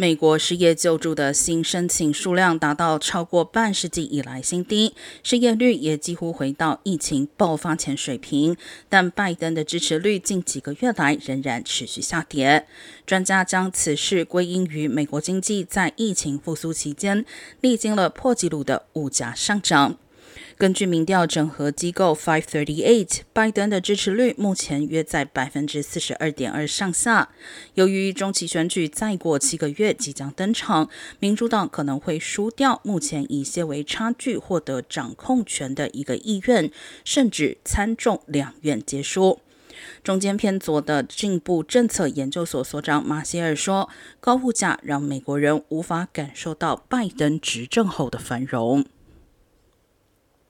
美国失业救助的新申请数量达到超过半世纪以来新低，失业率也几乎回到疫情爆发前水平。但拜登的支持率近几个月来仍然持续下跌。专家将此事归因于美国经济在疫情复苏期间历经了破纪录的物价上涨。根据民调整合机构 Five Thirty Eight，拜登的支持率目前约在百分之四十二点二上下。由于中期选举再过七个月即将登场，民主党可能会输掉目前以些微差距获得掌控权的一个议院，甚至参众两院皆输。中间偏左的进步政策研究所所长马歇尔说：“高物价让美国人无法感受到拜登执政后的繁荣。”